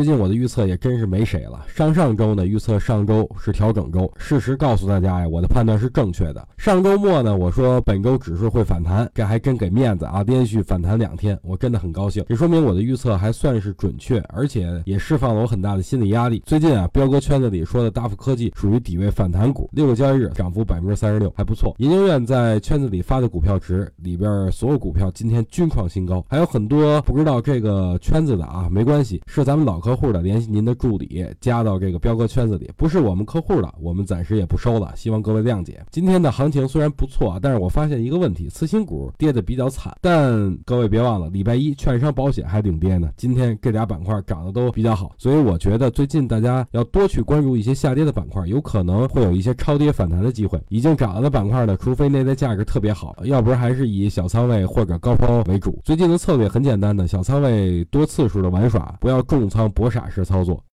最近我的预测也真是没谁了。上上周呢预测上周是调整周，事实告诉大家呀，我的判断是正确的。上周末呢我说本周指数会反弹，这还真给面子啊，连续反弹两天，我真的很高兴。这说明我的预测还算是准确，而且也释放了我很大的心理压力。最近啊，彪哥圈子里说的大富科技属于底位反弹股，六个交易日涨幅百分之三十六，还不错。研究院在圈子里发的股票值里边，所有股票今天均创新高，还有很多不知道这个圈子的啊，没关系，是咱们老客客户的，联系您的助理加到这个彪哥圈子里，不是我们客户的，我们暂时也不收了，希望各位谅解。今天的行情虽然不错，但是我发现一个问题，次新股跌的比较惨，但各位别忘了，礼拜一券商保险还顶跌呢，今天这俩板块涨得都比较好，所以我觉得最近大家要多去关注一些下跌的板块，有可能会有一些超跌反弹的机会。已经涨了的板块呢，除非那在价格特别好，要不然还是以小仓位或者高抛为主。最近的策略很简单的，小仓位多次数的玩耍，不要重仓搏傻式操作。